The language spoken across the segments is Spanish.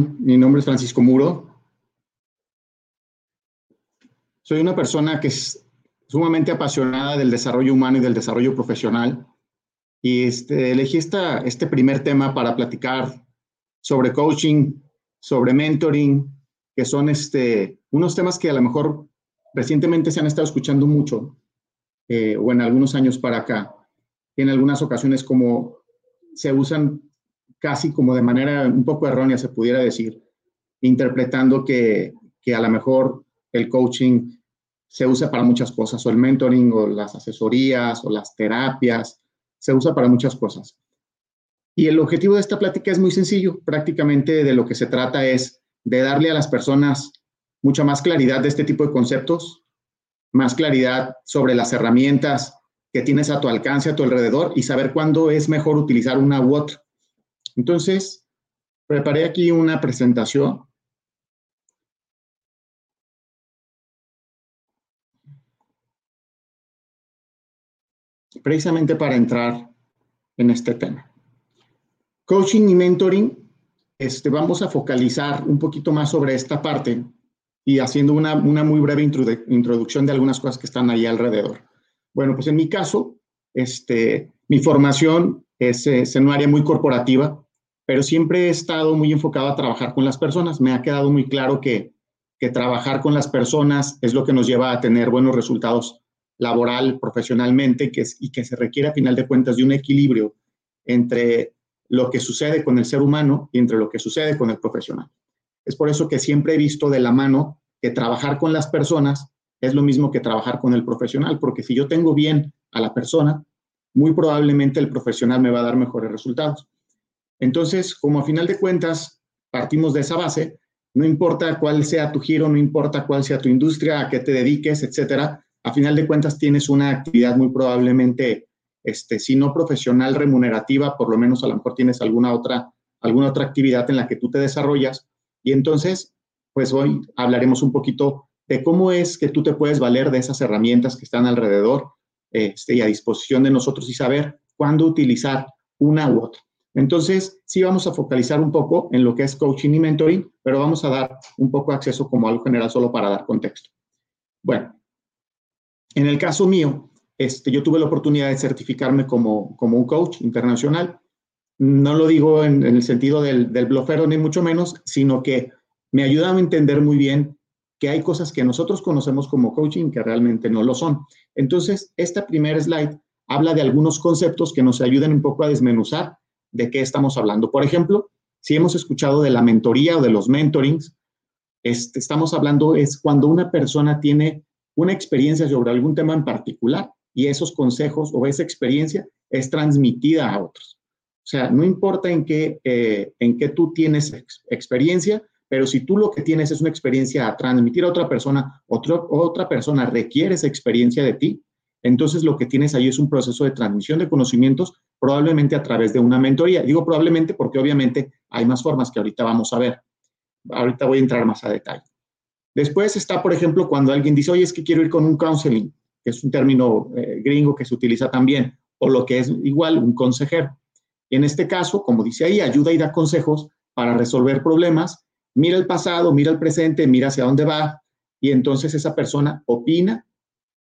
Mi nombre es Francisco Muro. Soy una persona que es sumamente apasionada del desarrollo humano y del desarrollo profesional. Y este, elegí esta, este primer tema para platicar sobre coaching, sobre mentoring, que son este, unos temas que a lo mejor recientemente se han estado escuchando mucho, eh, o en algunos años para acá. En algunas ocasiones como se usan casi como de manera un poco errónea, se pudiera decir, interpretando que, que a lo mejor el coaching se usa para muchas cosas, o el mentoring, o las asesorías, o las terapias, se usa para muchas cosas. Y el objetivo de esta plática es muy sencillo, prácticamente de lo que se trata es de darle a las personas mucha más claridad de este tipo de conceptos, más claridad sobre las herramientas que tienes a tu alcance, a tu alrededor y saber cuándo es mejor utilizar una u. Entonces, preparé aquí una presentación. Precisamente para entrar en este tema. Coaching y mentoring, este, vamos a focalizar un poquito más sobre esta parte y haciendo una, una muy breve introducción de algunas cosas que están ahí alrededor. Bueno, pues en mi caso, este, mi formación es, es en un área muy corporativa, pero siempre he estado muy enfocado a trabajar con las personas. Me ha quedado muy claro que, trabajar con las personas es lo que nos lleva a tener buenos resultados laboral, profesionalmente, y que se requiere a final de cuentas de un equilibrio entre lo que sucede con el ser humano y entre lo que sucede con el profesional. Es por eso que siempre he visto de la mano que trabajar con las personas es lo mismo que trabajar con el profesional, porque si yo tengo bien a la persona, muy probablemente el profesional me va a dar mejores resultados. Entonces, como a final de cuentas partimos de esa base, no importa cuál sea tu giro, no importa cuál sea tu industria, a qué te dediques, etcétera, a final de cuentas tienes una actividad muy probablemente, este, si no profesional, remunerativa, por lo menos a lo mejor tienes alguna otra, alguna otra actividad en la que tú te desarrollas. Y entonces, pues hoy hablaremos un poquito de cómo es que tú te puedes valer de esas herramientas que están alrededor este, y a disposición de nosotros y saber cuándo utilizar una u otra. Entonces, sí vamos a focalizar un poco en lo que es coaching y mentoring, pero vamos a dar un poco de acceso como algo general solo para dar contexto. Bueno, en el caso mío, este, yo tuve la oportunidad de certificarme como, como un coach internacional. No lo digo en, el sentido del, del blofero ni mucho menos, sino que me ayuda a entender muy bien que hay cosas que nosotros conocemos como coaching que realmente no lo son. Entonces, esta primera slide habla de algunos conceptos que nos ayudan un poco a desmenuzar de qué estamos hablando. Por ejemplo, si hemos escuchado de la mentoría o de los mentorings, este, estamos hablando es cuando una persona tiene una experiencia sobre algún tema en particular y esos consejos o esa experiencia es transmitida a otros. O sea, no importa en qué, eh, en qué tú tienes experiencia, pero si tú lo que tienes es una experiencia a transmitir a otra persona, otra persona requiere esa experiencia de ti, entonces lo que tienes ahí es un proceso de transmisión de conocimientos, probablemente a través de una mentoría. Digo probablemente porque obviamente hay más formas que ahorita vamos a ver. Ahorita voy a entrar más a detalle. Después está, por ejemplo, cuando alguien dice, oye, es que quiero ir con un counseling, que es un término eh, gringo que se utiliza también, o lo que es igual, un consejero. Y en este caso, como dice ahí, ayuda y da consejos para resolver problemas. Mira el pasado, mira el presente, mira hacia dónde va, y entonces esa persona opina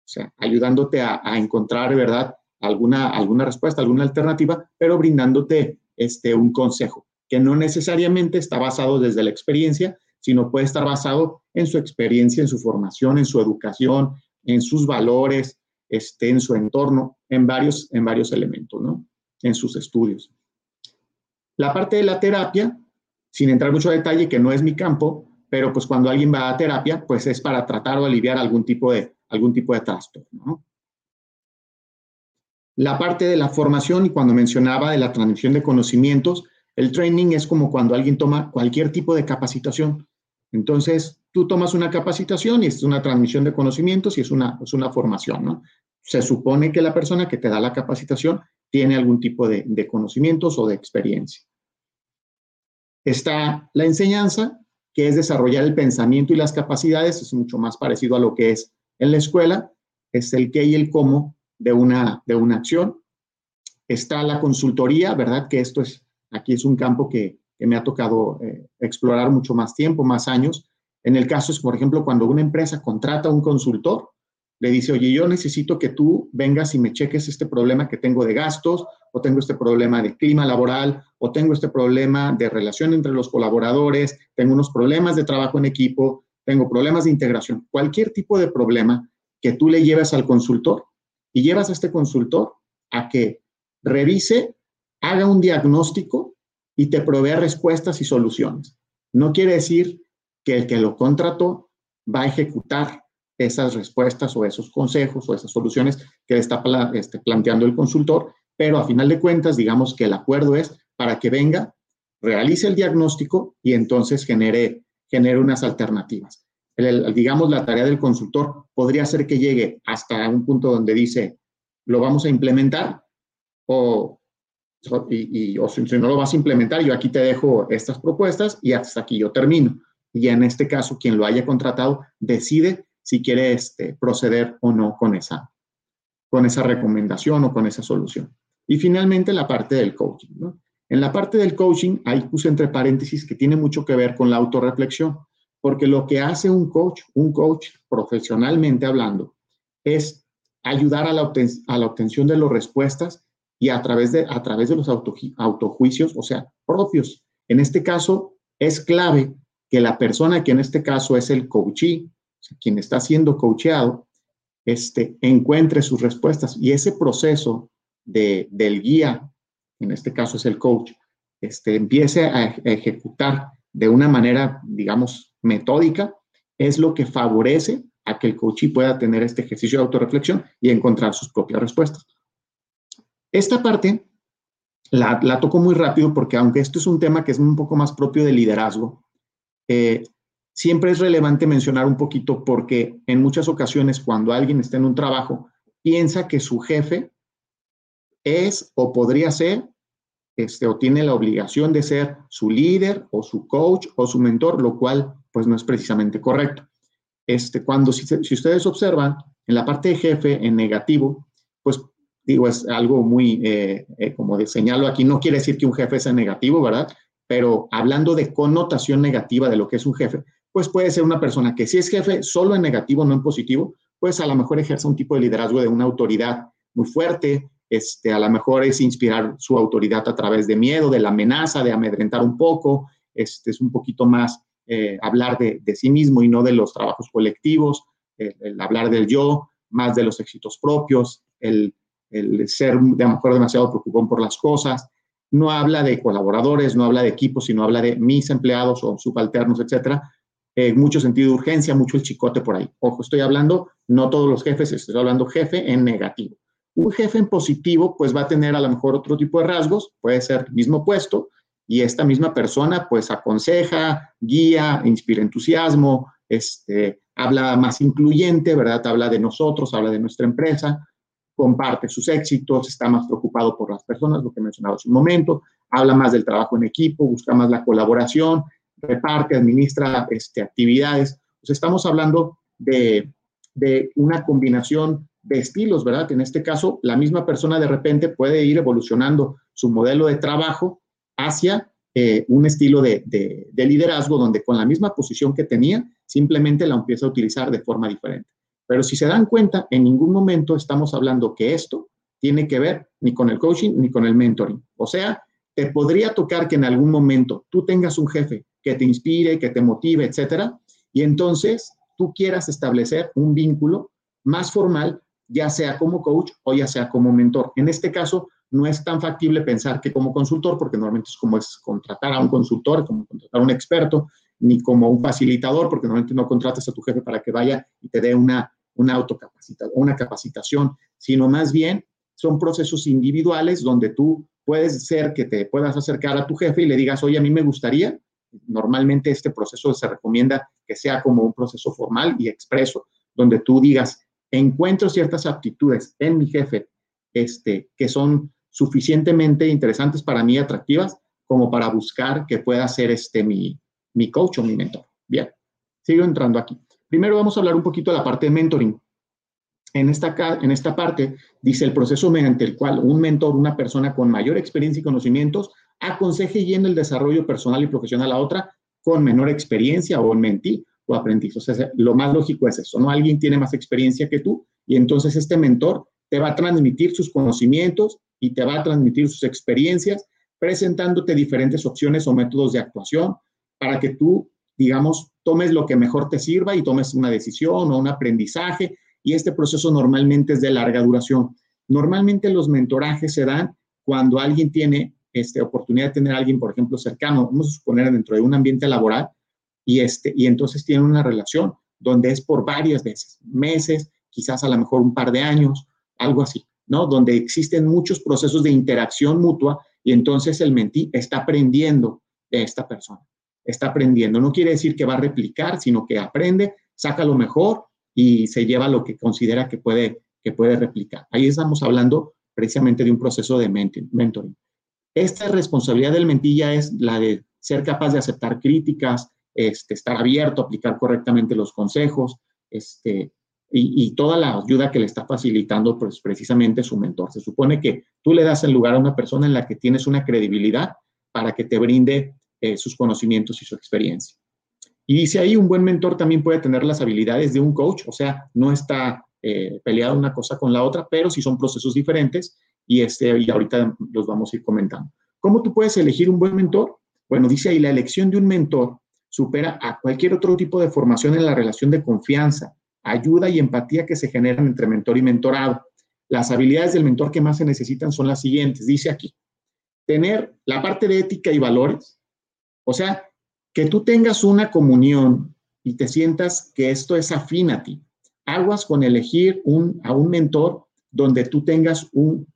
o sea, ayudándote a, encontrar, ¿verdad? Alguna, alguna respuesta, alguna alternativa, pero brindándote este, un consejo que no necesariamente está basado desde la experiencia, sino puede estar basado en su experiencia, en su formación, en su educación, en sus valores, este, en su entorno, en varios, en varios elementos, ¿no? En sus estudios. La parte de la terapia, sin entrar mucho a detalle, que no es mi campo, pero pues cuando alguien va a terapia, pues es para tratar o aliviar algún tipo de, algún tipo de trastorno. La parte de la formación, y cuando mencionaba de la transmisión de conocimientos, El training es como cuando alguien toma cualquier tipo de capacitación. Entonces, tú tomas una capacitación y es una transmisión de conocimientos y es una, es una formación. Se supone que la persona que te da la capacitación tiene algún tipo de, de conocimientos o de experiencia. Está la enseñanza, que es desarrollar el pensamiento y las capacidades, es mucho más parecido a lo que es en la escuela, es el qué y el cómo de una, de una acción. Está la consultoría, ¿verdad? Que esto es, aquí es un campo que, me ha tocado eh, explorar mucho más tiempo, más años. En el caso es, por ejemplo, cuando una empresa contrata a un consultor, le dice, oye, yo necesito que tú vengas y me cheques este problema que tengo de gastos, o tengo este problema de clima laboral, o tengo este problema de relación entre los colaboradores, tengo unos problemas de trabajo en equipo, tengo problemas de integración, cualquier tipo de problema que tú le lleves al consultor y llevas a este consultor a que revise, haga un diagnóstico y te provea respuestas y soluciones. No quiere decir que el que lo contrató va a ejecutar esas respuestas o esos consejos o esas soluciones que está este, planteando el consultor, pero a final de cuentas, digamos que el acuerdo es para que venga, realice el diagnóstico y entonces genere, genere unas alternativas digamos, la tarea del consultor podría ser que llegue hasta un punto donde dice, lo vamos a implementar o, y, o si, no lo vas a implementar, yo aquí te dejo estas propuestas y hasta aquí yo termino. Y en este caso, quien lo haya contratado decide si quiere este, proceder o no con esa, con esa recomendación o con esa solución. Y finalmente, la parte del coaching. En la parte del coaching, ahí puse entre paréntesis que tiene mucho que ver con la autorreflexión. Porque lo que hace un coach, un coach profesionalmente hablando, es ayudar a la, obtención de las respuestas y a través de, a través de los autojuicios, o sea, propios. En este caso, es clave que la persona que en este caso es el coachee, quien está siendo coacheado, este, encuentre sus respuestas y ese proceso de, del guía, en este caso es el coach, este, empiece a, a ejecutar de una manera, digamos, metódica es lo que favorece a que el coachee pueda tener este ejercicio de autorreflexión y encontrar sus propias respuestas. Esta parte la, la toco muy rápido porque aunque esto es un tema que es un poco más propio de liderazgo, eh, siempre es relevante mencionar un poquito porque en muchas ocasiones cuando alguien está en un trabajo, piensa que su jefe es o podría ser este, o tiene la obligación de ser su líder o su coach o su mentor, lo cual pues no es precisamente correcto. Este, cuando, si, ustedes observan, en la parte de jefe, en negativo, pues digo, es algo muy, eh, eh, como de señalo aquí, no quiere decir que un jefe sea negativo, ¿verdad? Pero hablando de connotación negativa de lo que es un jefe, pues puede ser una persona que si es jefe solo en negativo, no en positivo, pues a lo mejor ejerce un tipo de liderazgo de una autoridad muy fuerte, este, a lo mejor es inspirar su autoridad a través de miedo, de la amenaza, de amedrentar un poco, este, es un poquito más eh, hablar de, sí mismo y no de los trabajos colectivos, el, hablar del yo, más de los éxitos propios, el, ser de a lo mejor demasiado preocupado por las cosas. No habla de colaboradores, no habla de equipos, sino habla de mis empleados o subalternos, etcétera. Eh, mucho sentido de urgencia, mucho el chicote por ahí. Ojo, estoy hablando, no todos los jefes, estoy hablando jefe en negativo. Un jefe en positivo, pues va a tener a lo mejor otro tipo de rasgos, puede ser mismo puesto, y esta misma persona pues aconseja, guía, inspira entusiasmo, este, habla más incluyente, ¿verdad? Habla de nosotros, habla de nuestra empresa, comparte sus éxitos, está más preocupado por las personas, lo que he mencionado hace un momento, habla más del trabajo en equipo, busca más la colaboración, reparte, administra este, actividades. Pues estamos hablando de, de una combinación de estilos, ¿verdad? En este caso, la misma persona de repente puede ir evolucionando su modelo de trabajo hacia eh, un estilo de, liderazgo donde con la misma posición que tenía, simplemente la empieza a utilizar de forma diferente. Pero si se dan cuenta, en ningún momento estamos hablando que esto tiene que ver ni con el coaching ni con el mentoring. O sea, te podría tocar que en algún momento tú tengas un jefe que te inspire, que te motive, etcétera, y entonces tú quieras establecer un vínculo más formal ya sea como coach o ya sea como mentor. En este caso, no es tan factible pensar que como consultor, porque normalmente es como contratar a un consultor, como contratar a un experto, ni como un facilitador, porque normalmente no contratas a tu jefe para que vaya y te dé una, una autocapacitación, una capacitación, sino más bien son procesos individuales donde tú puede ser que te puedas acercar a tu jefe y le digas, oye, a mí me gustaría, normalmente este proceso se recomienda que sea como un proceso formal y expreso, donde tú digas, encuentro ciertas aptitudes en mi jefe este, que son suficientemente interesantes para mí, atractivas, como para buscar que pueda ser este, mi, mi coach o mi mentor. Bien, sigo entrando aquí. Primero vamos a hablar un poquito de la parte de mentoring. En esta, en esta parte dice el proceso mediante el cual un mentor, una persona con mayor experiencia y conocimientos, aconseje y en el desarrollo personal y profesional a otra con menor experiencia o mentí o aprendiz. O sea, lo más lógico es eso, ¿no? Alguien tiene más experiencia que tú y entonces este mentor te va a transmitir sus conocimientos y te va a transmitir sus experiencias, presentándote diferentes opciones o métodos de actuación para que tú, digamos, tomes lo que mejor te sirva y tomes una decisión o un aprendizaje y este proceso normalmente es de larga duración. Normalmente los mentorajes se dan cuando alguien tiene este, oportunidad de tener a alguien, por ejemplo, cercano, vamos a suponer dentro de un ambiente laboral, y, este, y entonces tienen una relación donde es por varias veces, meses, quizás a lo mejor un par de años, algo así, ¿no? Donde existen muchos procesos de interacción mutua y entonces el mentí está aprendiendo de esta persona, está aprendiendo. No quiere decir que va a replicar, sino que aprende, saca lo mejor y se lleva lo que considera que puede, que puede replicar. Ahí estamos hablando precisamente de un proceso de mentoring. Esta responsabilidad del mentilla es la de ser capaz de aceptar críticas, este, estar abierto, aplicar correctamente los consejos, este, y, toda la ayuda que le está facilitando, pues precisamente su mentor. Se supone que tú le das el lugar a una persona en la que tienes una credibilidad para que te brinde eh, sus conocimientos y su experiencia. Y dice ahí, un buen mentor también puede tener las habilidades de un coach, o sea, no está eh, peleada una cosa con la otra, pero sí son procesos diferentes y, este, y ahorita los vamos a ir comentando. ¿Cómo tú puedes elegir un buen mentor? Bueno, dice ahí, la elección de un mentor supera a cualquier otro tipo de formación en la relación de confianza, ayuda y empatía que se generan entre mentor y mentorado. Las habilidades del mentor que más se necesitan son las siguientes, dice aquí. Tener la parte de ética y valores, o sea, que tú tengas una comunión y te sientas que esto es afín a ti. Aguas con elegir un, a un mentor donde tú tengas un,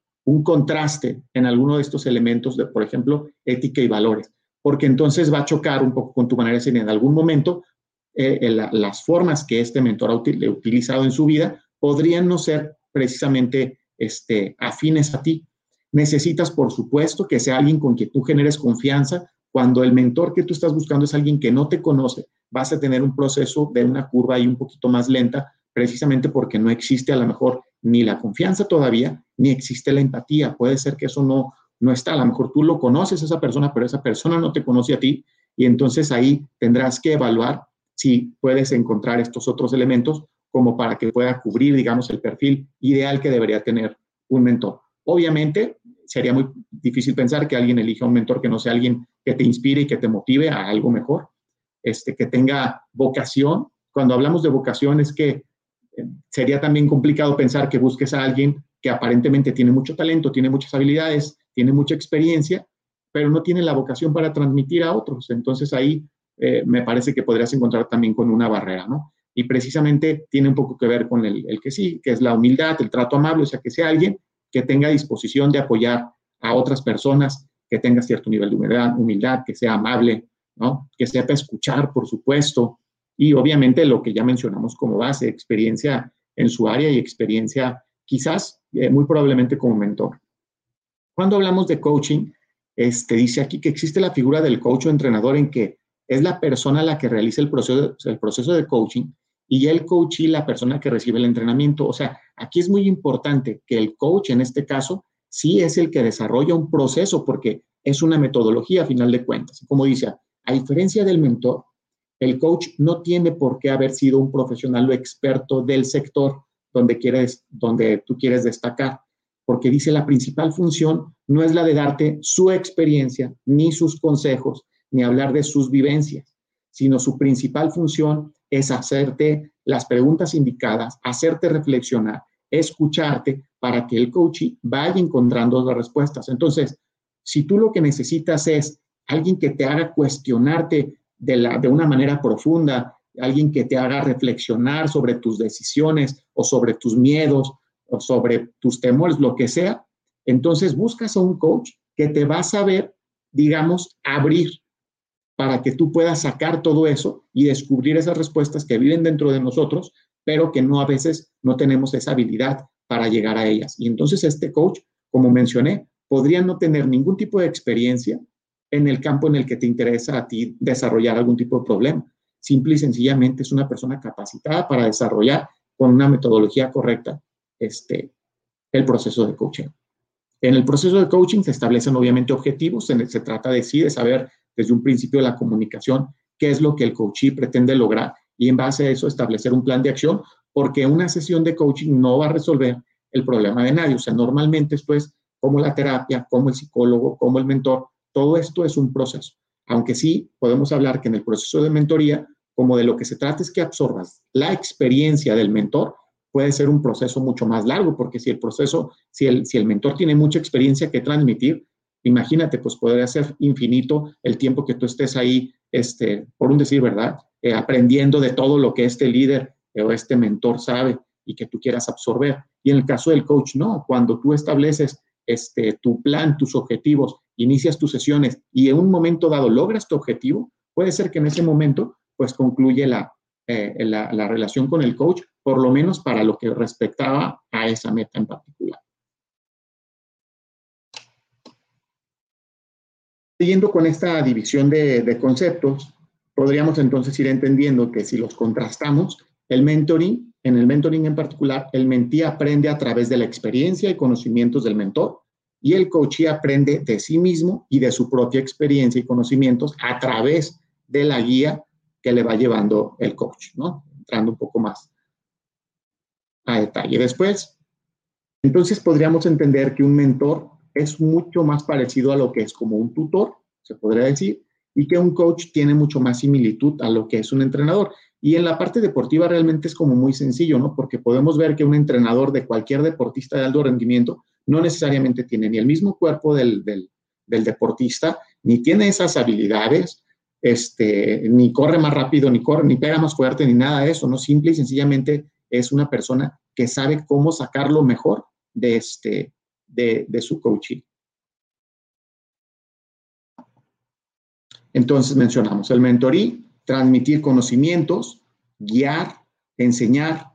contraste en alguno de estos elementos de, por ejemplo, ética y valores, porque entonces va a chocar un poco con tu manera de ser. En algún momento, eh, las formas que este mentor ha utilizado en su vida podrían no ser precisamente este, afines a ti. Necesitas, por supuesto, que sea alguien con quien tú generes confianza, cuando el mentor que tú estás buscando es alguien que no te conoce, vas a tener un proceso de una curva ahí un poquito más lenta, precisamente porque no existe a lo mejor ni la confianza todavía, ni existe la empatía. Puede ser que eso no, no está. A lo mejor tú lo conoces a esa persona, pero esa persona no te conoce a ti. Y entonces ahí tendrás que evaluar si puedes encontrar estos otros elementos como para que pueda cubrir, digamos, el perfil ideal que debería tener un mentor. Obviamente, sería muy difícil pensar que alguien elija un mentor que no sea alguien que te inspire y que te motive a algo mejor, este, que tenga vocación. Cuando hablamos de vocación es que eh, sería también complicado pensar que busques a alguien que aparentemente tiene mucho talento, tiene muchas habilidades, tiene mucha experiencia, pero no tiene la vocación para transmitir a otros. Entonces ahí eh, me parece que podrías encontrar también con una barrera, ¿no? Y precisamente tiene un poco que ver con el, el que sí, que es la humildad, el trato amable, o sea, que sea alguien que tenga disposición de apoyar a otras personas, que tenga cierto nivel de humildad, humildad que sea amable, ¿no? que sepa escuchar, por supuesto, y obviamente lo que ya mencionamos como base, experiencia en su área y experiencia quizás eh, muy probablemente como mentor. Cuando hablamos de coaching, este, dice aquí que existe la figura del coach o entrenador en que es la persona la que realiza el proceso, el proceso de coaching y el coach y la persona que recibe el entrenamiento. O sea, aquí es muy importante que el coach, en este caso, sí es el que desarrolla un proceso porque es una metodología a final de cuentas. Como dice, a diferencia del mentor, el coach no tiene por qué haber sido un profesional o experto del sector donde, quieres, donde tú quieres destacar, porque dice la principal función no es la de darte su experiencia, ni sus consejos, ni hablar de sus vivencias, sino su principal función es hacerte las preguntas indicadas, hacerte reflexionar, escucharte para que el coach vaya encontrando las respuestas. Entonces, si tú lo que necesitas es alguien que te haga cuestionarte de, de una manera profunda, alguien que te haga reflexionar sobre tus decisiones o sobre tus miedos o sobre tus temores, lo que sea, entonces buscas a un coach que te va a saber, digamos, abrir para que tú puedas sacar todo eso y descubrir esas respuestas que viven dentro de nosotros, pero que no a veces no tenemos esa habilidad para llegar a ellas. Y entonces este coach, como mencioné, podría no tener ningún tipo de experiencia en el campo en el que te interesa a ti desarrollar algún tipo de problema. Simple y sencillamente es una persona capacitada para desarrollar con una metodología correcta este, el proceso de coaching. En el proceso de coaching se establecen obviamente objetivos, se, trata de sí, de saber desde un principio de la comunicación qué es lo que el coachee pretende lograr y en base a eso establecer un plan de acción, porque una sesión de coaching no va a resolver el problema de nadie. O sea, normalmente esto es como la terapia, como el psicólogo, como el mentor, todo esto es un proceso. Aunque sí podemos hablar que en el proceso de mentoría, como de lo que se trata es que absorbas la experiencia del mentor, puede ser un proceso mucho más largo, porque si el proceso, si el, si el mentor tiene mucha experiencia que transmitir, imagínate, pues podría ser infinito el tiempo que tú estés ahí, este, por un decir, ¿verdad? Eh, aprendiendo de todo lo que este líder o este mentor sabe y que tú quieras absorber. Y en el caso del coach, no, cuando tú estableces este, tu plan, tus objetivos, inicias tus sesiones y en un momento dado logras tu objetivo, puede ser que en ese momento pues concluye la, eh, la, la relación con el coach por lo menos para lo que respectaba a esa meta en particular. Siguiendo con esta división de, conceptos, podríamos entonces ir entendiendo que si los contrastamos, el mentoring, en el mentoring en particular, el mentí aprende a través de la experiencia y conocimientos del mentor y el coachee aprende de sí mismo y de su propia experiencia y conocimientos a través de la guía que le va llevando el coach, ¿no? Entrando un poco más a detalle. Después, entonces podríamos entender que un mentor es mucho más parecido a lo que es como un tutor, se podría decir, y que un coach tiene mucho más similitud a lo que es un entrenador. Y en la parte deportiva realmente es como muy sencillo, ¿no? Porque podemos ver que un entrenador de cualquier deportista de alto rendimiento no necesariamente tiene ni el mismo cuerpo del, del, del deportista, ni tiene esas habilidades, este, ni corre más rápido, ni corre, ni pega más fuerte, ni nada de eso, ¿no? Simple y sencillamente es una persona que sabe cómo sacar lo mejor de, este, de, su coaching. Entonces mencionamos el mentorí, transmitir conocimientos, guiar, enseñar,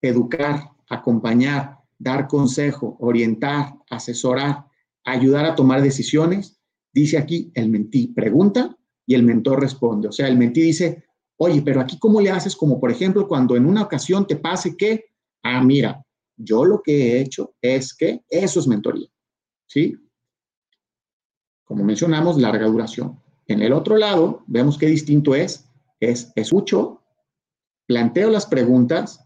educar, acompañar, dar consejo, orientar, asesorar, ayudar a tomar decisiones. Dice aquí el mentí pregunta y el mentor responde. O sea, el mentí dice, Oye, pero aquí, ¿cómo le haces? Como por ejemplo, cuando en una ocasión te pase que, ah, mira, yo lo que he hecho es que eso es mentoría, ¿sí? Como mencionamos, larga duración. En el otro lado, vemos qué distinto es, es escucho, planteo las preguntas,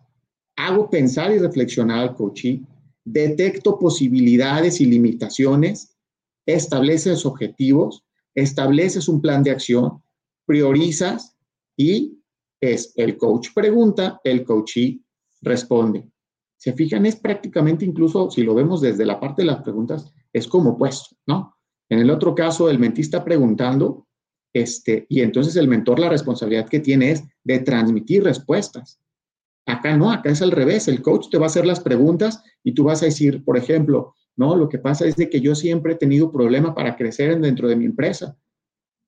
hago pensar y reflexionar al coachee, detecto posibilidades y limitaciones, estableces objetivos, estableces un plan de acción, priorizas y es el coach pregunta, el coachee responde. Se fijan, es prácticamente incluso, si lo vemos desde la parte de las preguntas, es como puesto, ¿no? En el otro caso, el mentista preguntando, este, y entonces el mentor la responsabilidad que tiene es de transmitir respuestas. Acá no, acá es al revés, el coach te va a hacer las preguntas y tú vas a decir, por ejemplo, no, lo que pasa es de que yo siempre he tenido problema para crecer dentro de mi empresa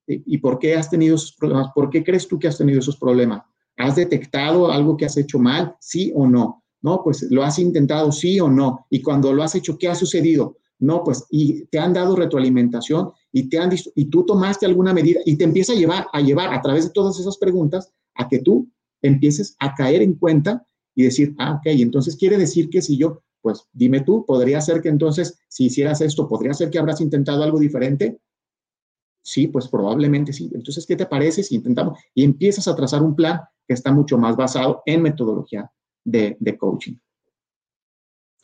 ¿Y por qué has tenido esos problemas? ¿Por qué crees tú que has tenido esos problemas? ¿Has detectado algo que has hecho mal? ¿Sí o no? No, pues lo has intentado, sí o no. Y cuando lo has hecho, ¿qué ha sucedido? No, pues, y te han dado retroalimentación y te han y tú tomaste alguna medida y te empieza a llevar, a llevar a través de todas esas preguntas a que tú empieces a caer en cuenta y decir, ah, ok, entonces quiere decir que si yo, pues dime tú, podría ser que entonces, si hicieras esto, podría ser que habrás intentado algo diferente. Sí, pues probablemente sí. Entonces, ¿qué te parece si intentamos? Y empiezas a trazar un plan que está mucho más basado en metodología de, coaching.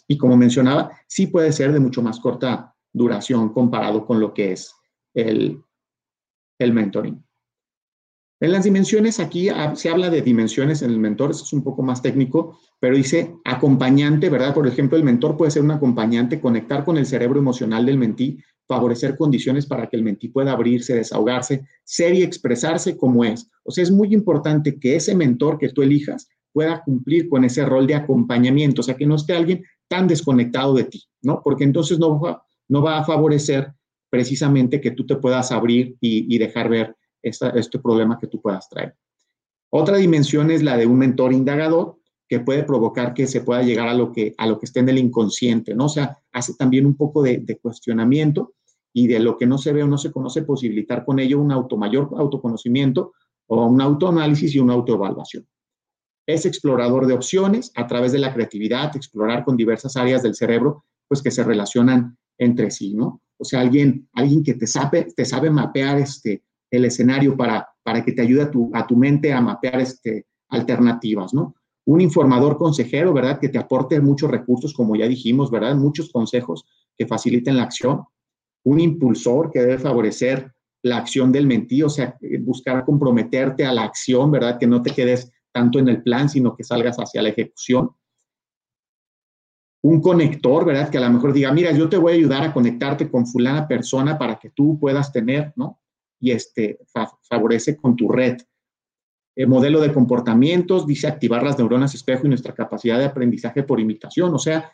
Y como mencionaba, sí puede ser de mucho más corta duración comparado con lo que es el, el mentoring. En las dimensiones, aquí se habla de dimensiones en el mentor, eso es un poco más técnico, pero dice acompañante, ¿verdad? Por ejemplo, el mentor puede ser un acompañante, conectar con el cerebro emocional del mentí, favorecer condiciones para que el mentí pueda abrirse, desahogarse, ser y expresarse como es. O sea, es muy importante que ese mentor que tú elijas pueda cumplir con ese rol de acompañamiento, o sea, que no esté alguien tan desconectado de ti, ¿no? Porque entonces no va, no va a favorecer precisamente que tú te puedas abrir y, dejar ver este problema que tú puedas traer. Otra dimensión es la de un mentor indagador que puede provocar que se pueda llegar a lo que, a lo que esté en el inconsciente, ¿no? O sea, hace también un poco de, de cuestionamiento y de lo que no se ve o no se conoce, posibilitar con ello un auto, mayor autoconocimiento o un autoanálisis y una autoevaluación. Es explorador de opciones a través de la creatividad, explorar con diversas áreas del cerebro, pues que se relacionan entre sí, ¿no? O sea, alguien, alguien que te sabe, te sabe mapear este, el escenario para, para que te ayude a tu, a tu mente a mapear este, alternativas, ¿no? Un informador consejero, ¿verdad? Que te aporte muchos recursos, como ya dijimos, ¿verdad? Muchos consejos que faciliten la acción. Un impulsor que debe favorecer la acción del mentí, o sea, eh, buscar comprometerte a la acción, ¿verdad? Que no te quedes tanto en el plan, sino que salgas hacia la ejecución. Un conector, ¿verdad? Que a lo mejor diga, mira, yo te voy a ayudar a conectarte con fulana persona para que tú puedas tener, ¿no? Y este, favorece con tu red. El modelo de comportamientos dice activar las neuronas espejo y nuestra capacidad de aprendizaje por imitación, o sea,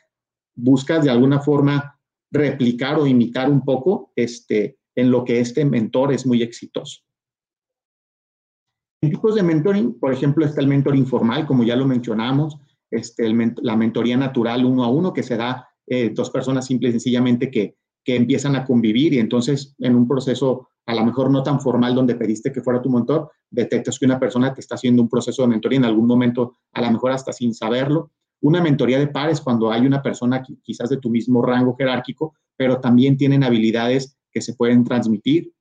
buscas de alguna forma replicar o imitar un poco este, en lo que este mentor es muy exitoso. En tipos de mentoring, por ejemplo, está el mentor informal, como ya lo mencionamos, este, la mentoría natural uno a uno, que se da eh, dos personas simple y sencillamente que, que empiezan a convivir y entonces en un proceso a lo mejor no tan formal donde pediste que fuera tu mentor, detectas que una persona te está haciendo un proceso de mentoría en algún momento, a lo mejor hasta sin saberlo. Una mentoría de pares cuando hay una persona quizás de tu mismo rango jerárquico, pero también tienen habilidades que se pueden transmitir.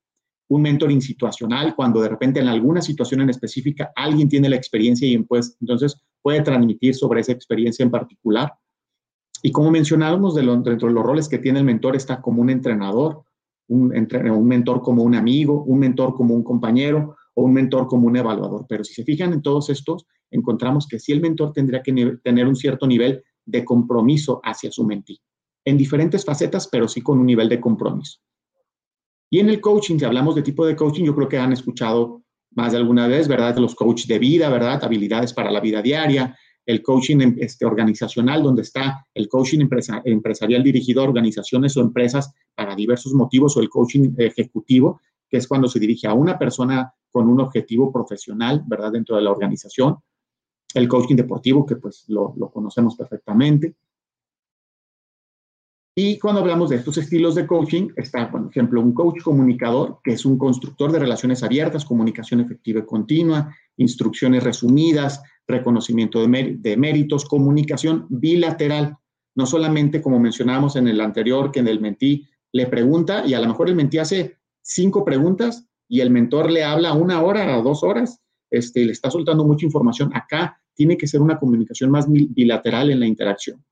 Un mentoring situacional, cuando de repente en alguna situación en específica alguien tiene la experiencia y pues, entonces puede transmitir sobre esa experiencia en particular. Y como mencionábamos, de dentro de los roles que tiene el mentor está como un entrenador, un, mentor como un amigo, un mentor como un compañero o un mentor como un evaluador. Pero si se fijan en todos estos, encontramos que sí el mentor tendría que tener un cierto nivel de compromiso hacia su mentí, en diferentes facetas, pero sí con un nivel de compromiso. Y en el coaching, si hablamos de tipo de coaching, yo creo que han escuchado más de alguna vez, ¿verdad? Los coaches de vida, ¿verdad? Habilidades para la vida diaria, el coaching em, este, organizacional, donde está el coaching empresarial dirigido a organizaciones o empresas para diversos motivos, o el coaching ejecutivo, que es cuando se dirige a una persona con un objetivo profesional, ¿verdad? Dentro de la organización. El coaching deportivo, que pues lo, lo conocemos perfectamente. Y cuando hablamos de estos estilos de coaching, está, por ejemplo, un coach comunicador, que es un constructor de relaciones abiertas, comunicación efectiva y continua, instrucciones resumidas, reconocimiento de, méritos, comunicación bilateral. No solamente, como mencionábamos en el anterior, que en el mentí le pregunta y a lo mejor el mentí hace cinco preguntas y el mentor le habla una hora o dos horas, este, le está soltando mucha información. Acá tiene que ser una comunicación más bilateral en la interacción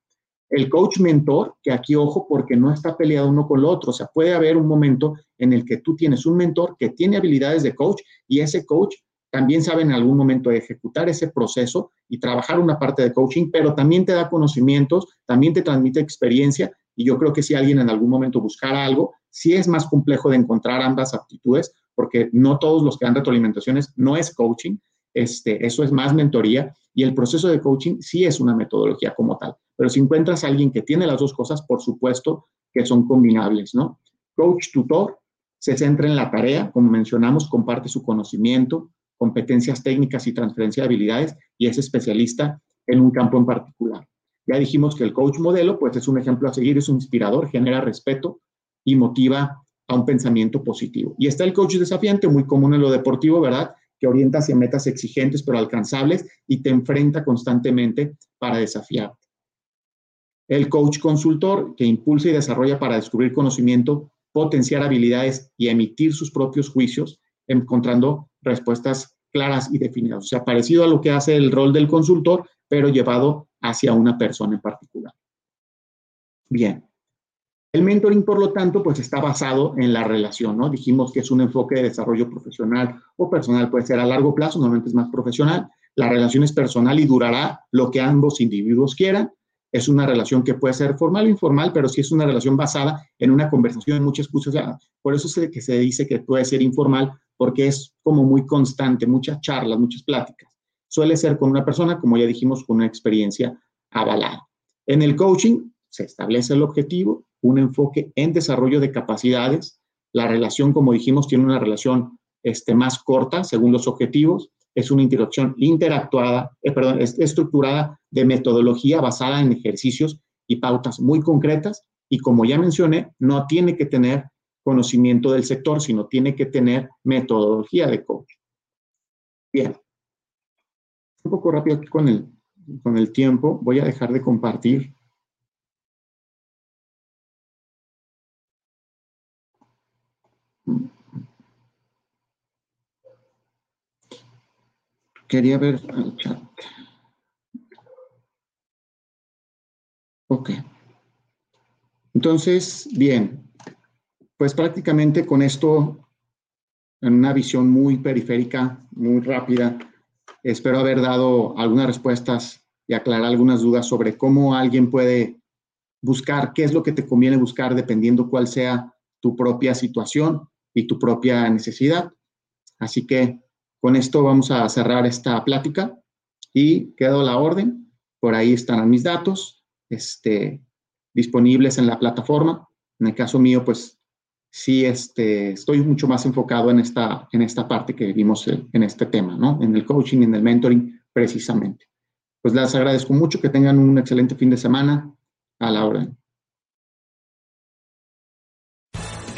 el coach mentor, que aquí ojo porque no está peleado uno con el otro, o sea, puede haber un momento en el que tú tienes un mentor que tiene habilidades de coach y ese coach también sabe en algún momento ejecutar ese proceso y trabajar una parte de coaching, pero también te da conocimientos, también te transmite experiencia y yo creo que si alguien en algún momento buscara algo, sí es más complejo de encontrar ambas aptitudes porque no todos los que dan retroalimentaciones no es coaching, este, eso es más mentoría y el proceso de coaching sí es una metodología como tal. Pero si encuentras a alguien que tiene las dos cosas, por supuesto que son combinables, ¿no? Coach tutor se centra en la tarea, como mencionamos, comparte su conocimiento, competencias técnicas y transferencia de habilidades y es especialista en un campo en particular. Ya dijimos que el coach modelo, pues es un ejemplo a seguir, es un inspirador, genera respeto y motiva a un pensamiento positivo. Y está el coach desafiante, muy común en lo deportivo, ¿verdad? Que orienta hacia metas exigentes pero alcanzables y te enfrenta constantemente para desafiarte. El coach consultor, que impulsa y desarrolla para descubrir conocimiento, potenciar habilidades y emitir sus propios juicios, encontrando respuestas claras y definidas. O sea, parecido a lo que hace el rol del consultor, pero llevado hacia una persona en particular. Bien. El mentoring, por lo tanto, pues está basado en la relación, ¿no? Dijimos que es un enfoque de desarrollo profesional o personal, puede ser a largo plazo, normalmente es más profesional. La relación es personal y durará lo que ambos individuos quieran es una relación que puede ser formal o informal, pero sí es una relación basada en una conversación en muchas cosas. Por eso es que se dice que puede ser informal, porque es como muy constante, muchas charlas, muchas pláticas. Suele ser con una persona, como ya dijimos, con una experiencia avalada. En el coaching se establece el objetivo, un enfoque en desarrollo de capacidades, La relación, como dijimos, tiene una relación este, más corta según los objetivos. Es una interacción interactuada, eh, perdón, es estructurada de metodología basada en ejercicios y pautas muy concretas. Y como ya mencioné, no tiene que tener conocimiento del sector, sino tiene que tener metodología de coaching. Bien. Un poco rápido aquí con el, con el tiempo. Voy a dejar de compartir. Quería ver el chat. Ok. Entonces, bien, pues prácticamente con esto, en una visión muy periférica, muy rápida, espero haber dado algunas respuestas y aclarar algunas dudas sobre cómo alguien puede buscar, qué es lo que te conviene buscar dependiendo cuál sea tu propia situación y tu propia necesidad. Así que con esto vamos a cerrar esta plática y quedo la orden. Por ahí estarán mis datos este, disponibles en la plataforma. En el caso mío, pues sí este, estoy mucho más enfocado en esta, en esta parte que vimos en este tema, ¿no? En el coaching, en el mentoring, precisamente. Pues les agradezco mucho que tengan un excelente fin de semana. A la orden.